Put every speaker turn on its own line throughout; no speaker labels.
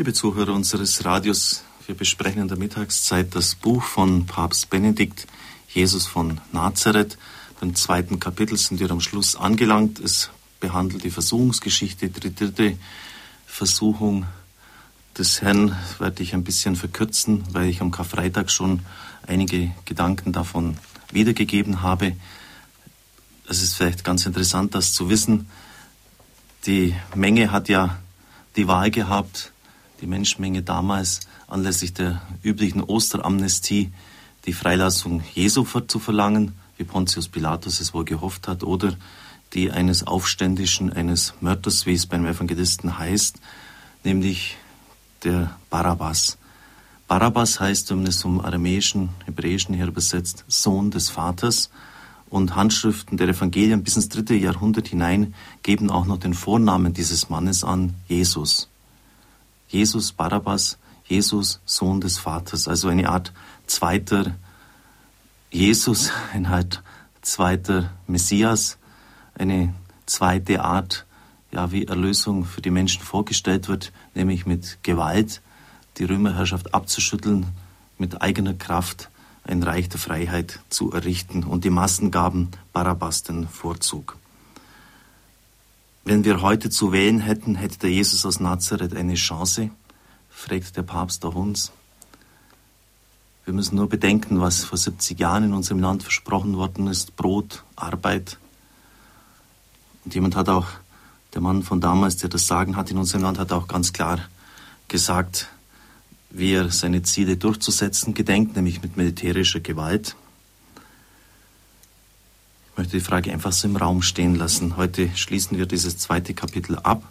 Liebe Zuhörer unseres Radios, wir besprechen in der Mittagszeit das Buch von Papst Benedikt, Jesus von Nazareth. Beim zweiten Kapitel sind wir am Schluss angelangt. Es behandelt die Versuchungsgeschichte, die dritte Versuchung des Herrn werde ich ein bisschen verkürzen, weil ich am Karfreitag schon einige Gedanken davon wiedergegeben habe. Es ist vielleicht ganz interessant, das zu wissen. Die Menge hat ja die Wahl gehabt, die Menschenmenge damals anlässlich der üblichen Osteramnestie die Freilassung Jesu zu verlangen, wie Pontius Pilatus es wohl gehofft hat, oder die eines Aufständischen, eines Mörders, wie es beim Evangelisten heißt, nämlich der Barabbas. Barabbas heißt, wenn man es vom aramäischen, hebräischen her übersetzt, Sohn des Vaters. Und Handschriften der Evangelien bis ins dritte Jahrhundert hinein geben auch noch den Vornamen dieses Mannes an, Jesus. Jesus Barabbas, Jesus Sohn des Vaters, also eine Art zweiter Jesus, eine Art zweiter Messias, eine zweite Art, ja, wie Erlösung für die Menschen vorgestellt wird, nämlich mit Gewalt die Römerherrschaft abzuschütteln, mit eigener Kraft ein Reich der Freiheit zu errichten. Und die Massen gaben Barabbas den Vorzug. Wenn wir heute zu wählen hätten, hätte der Jesus aus Nazareth eine Chance, fragt der Papst auch uns. Wir müssen nur bedenken, was vor 70 Jahren in unserem Land versprochen worden ist. Brot, Arbeit. Und jemand hat auch, der Mann von damals, der das Sagen hat in unserem Land, hat auch ganz klar gesagt, wie er seine Ziele durchzusetzen gedenkt, nämlich mit militärischer Gewalt. Ich möchte die Frage einfach so im Raum stehen lassen. Heute schließen wir dieses zweite Kapitel ab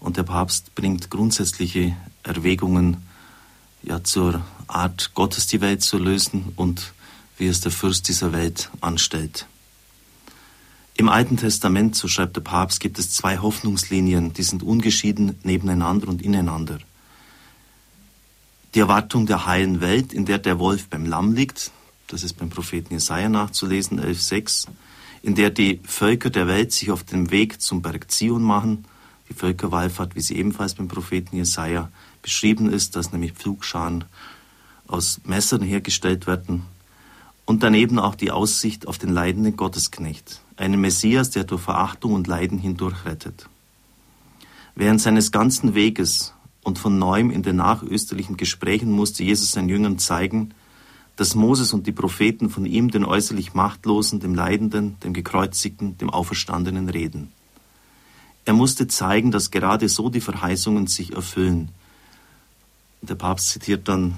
und der Papst bringt grundsätzliche Erwägungen ja, zur Art, Gottes die Welt zu lösen und wie es der Fürst dieser Welt anstellt. Im Alten Testament, so schreibt der Papst, gibt es zwei Hoffnungslinien, die sind ungeschieden nebeneinander und ineinander. Die Erwartung der heilen Welt, in der der Wolf beim Lamm liegt, das ist beim Propheten Jesaja nachzulesen, 11,6, in der die Völker der Welt sich auf den Weg zum Berg Zion machen, die Völkerwallfahrt, wie sie ebenfalls beim Propheten Jesaja beschrieben ist, dass nämlich Pflugscharen aus Messern hergestellt werden, und daneben auch die Aussicht auf den leidenden Gottesknecht, einen Messias, der durch Verachtung und Leiden hindurch rettet. Während seines ganzen Weges und von neuem in den nachösterlichen Gesprächen musste Jesus seinen Jüngern zeigen, dass Moses und die Propheten von ihm den äußerlich Machtlosen, dem Leidenden, dem Gekreuzigten, dem Auferstandenen reden. Er musste zeigen, dass gerade so die Verheißungen sich erfüllen. Der Papst zitiert dann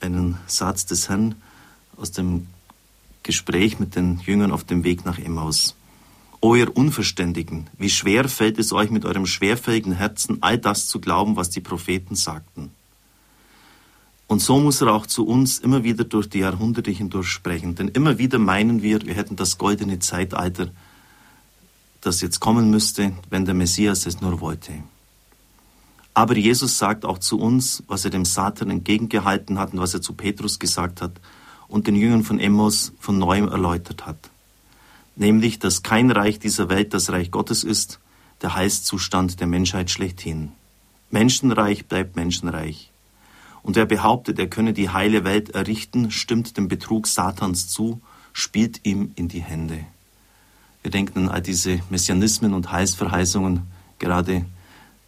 einen Satz des Herrn aus dem Gespräch mit den Jüngern auf dem Weg nach Emmaus. O ihr Unverständigen, wie schwer fällt es euch mit eurem schwerfälligen Herzen, all das zu glauben, was die Propheten sagten. Und so muss er auch zu uns immer wieder durch die Jahrhunderte hindurch sprechen. Denn immer wieder meinen wir, wir hätten das goldene Zeitalter, das jetzt kommen müsste, wenn der Messias es nur wollte. Aber Jesus sagt auch zu uns, was er dem Satan entgegengehalten hat und was er zu Petrus gesagt hat und den Jüngern von Emmaus von neuem erläutert hat nämlich dass kein Reich dieser Welt das Reich Gottes ist, der Heilszustand der Menschheit schlechthin. Menschenreich bleibt Menschenreich. Und wer behauptet, er könne die heile Welt errichten, stimmt dem Betrug Satans zu, spielt ihm in die Hände. Wir denken an all diese Messianismen und Heilsverheißungen, gerade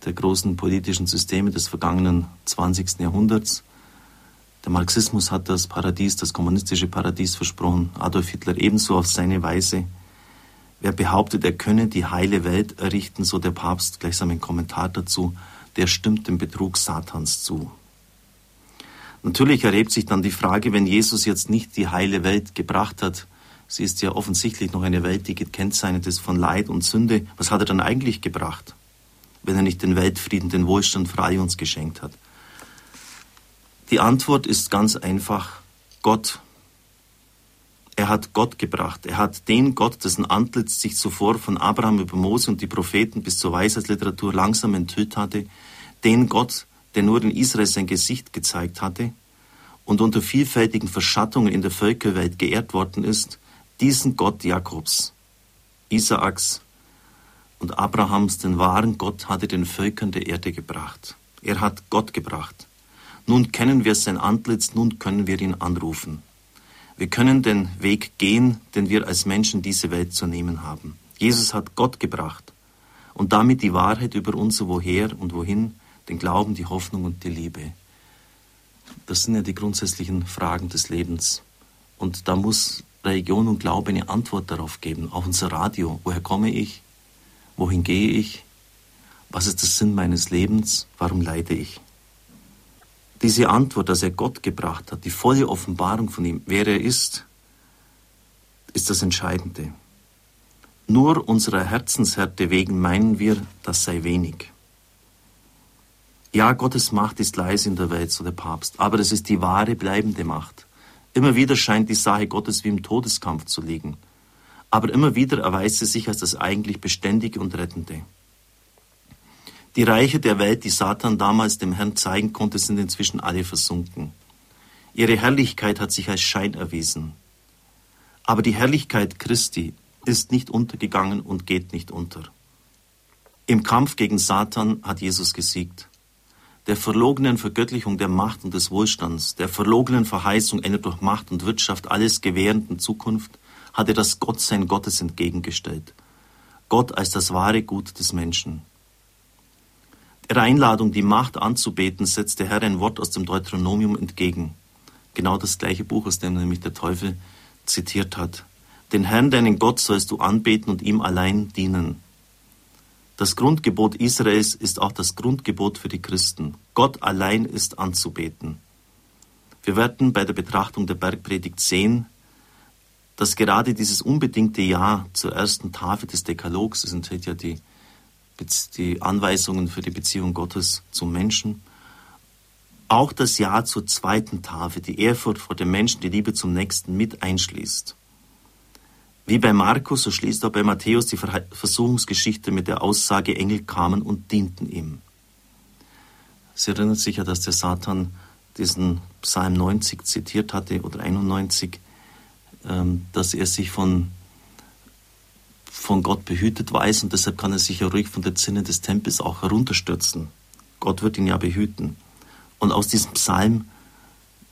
der großen politischen Systeme des vergangenen 20. Jahrhunderts. Der Marxismus hat das Paradies, das kommunistische Paradies versprochen, Adolf Hitler ebenso auf seine Weise. Wer behauptet, er könne die heile Welt errichten, so der Papst gleichsam ein Kommentar dazu, der stimmt dem Betrug Satans zu. Natürlich erhebt sich dann die Frage, wenn Jesus jetzt nicht die heile Welt gebracht hat, sie ist ja offensichtlich noch eine Welt, die gekennzeichnet ist von Leid und Sünde, was hat er dann eigentlich gebracht, wenn er nicht den Weltfrieden, den Wohlstand frei uns geschenkt hat? Die Antwort ist ganz einfach Gott er hat Gott gebracht. Er hat den Gott, dessen Antlitz sich zuvor von Abraham über Mose und die Propheten bis zur Weisheitsliteratur langsam enthüllt hatte, den Gott, der nur in Israel sein Gesicht gezeigt hatte und unter vielfältigen Verschattungen in der Völkerwelt geehrt worden ist, diesen Gott Jakobs, Isaaks und Abrahams, den wahren Gott, hatte den Völkern der Erde gebracht. Er hat Gott gebracht. Nun kennen wir sein Antlitz, nun können wir ihn anrufen. Wir können den Weg gehen, den wir als Menschen diese Welt zu nehmen haben. Jesus hat Gott gebracht und damit die Wahrheit über unser Woher und Wohin, den Glauben, die Hoffnung und die Liebe. Das sind ja die grundsätzlichen Fragen des Lebens. Und da muss Religion und Glaube eine Antwort darauf geben. Auch unser Radio. Woher komme ich? Wohin gehe ich? Was ist der Sinn meines Lebens? Warum leide ich? Diese Antwort, dass er Gott gebracht hat, die volle Offenbarung von ihm, wer er ist, ist das Entscheidende. Nur unserer Herzenshärte wegen meinen wir, das sei wenig. Ja, Gottes Macht ist leise in der Welt, so der Papst, aber es ist die wahre, bleibende Macht. Immer wieder scheint die Sache Gottes wie im Todeskampf zu liegen, aber immer wieder erweist sie sich als das eigentlich Beständige und Rettende. Die Reiche der Welt, die Satan damals dem Herrn zeigen konnte, sind inzwischen alle versunken. Ihre Herrlichkeit hat sich als Schein erwiesen. Aber die Herrlichkeit Christi ist nicht untergegangen und geht nicht unter. Im Kampf gegen Satan hat Jesus gesiegt. Der verlogenen Vergöttlichung der Macht und des Wohlstands, der verlogenen Verheißung einer durch Macht und Wirtschaft alles gewährenden Zukunft, hat er das Gottsein Gottes entgegengestellt. Gott als das wahre Gut des Menschen. Ihrer Einladung, die Macht anzubeten, setzt der Herr ein Wort aus dem Deuteronomium entgegen. Genau das gleiche Buch, aus dem nämlich der Teufel zitiert hat. Den Herrn, deinen Gott, sollst du anbeten und ihm allein dienen. Das Grundgebot Israels ist auch das Grundgebot für die Christen. Gott allein ist anzubeten. Wir werden bei der Betrachtung der Bergpredigt sehen, dass gerade dieses unbedingte Ja zur ersten Tafel des Dekalogs, das enthält ja die die Anweisungen für die Beziehung Gottes zum Menschen. Auch das Ja zur zweiten Tafel, die Ehrfurcht vor dem Menschen, die Liebe zum Nächsten mit einschließt. Wie bei Markus, so schließt auch bei Matthäus die Versuchungsgeschichte mit der Aussage, Engel kamen und dienten ihm. Sie erinnert sich ja, dass der Satan diesen Psalm 90 zitiert hatte oder 91, ähm, dass er sich von von Gott behütet weiß und deshalb kann er sich ja ruhig von der Zinne des Tempels auch herunterstürzen. Gott wird ihn ja behüten. Und aus diesem Psalm,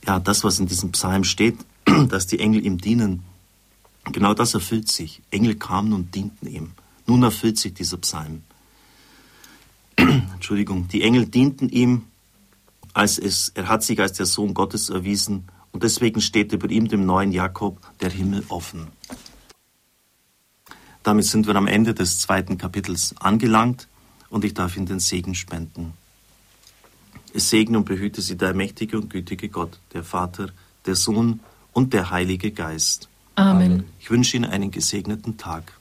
ja, das, was in diesem Psalm steht, dass die Engel ihm dienen, genau das erfüllt sich. Engel kamen und dienten ihm. Nun erfüllt sich dieser Psalm. Entschuldigung, die Engel dienten ihm, als es, er hat sich als der Sohn Gottes erwiesen und deswegen steht über ihm, dem neuen Jakob, der Himmel offen. Damit sind wir am Ende des zweiten Kapitels angelangt und ich darf Ihnen den Segen spenden. Es segne und behüte Sie der mächtige und gütige Gott, der Vater, der Sohn und der Heilige Geist.
Amen.
Ich wünsche Ihnen einen gesegneten Tag.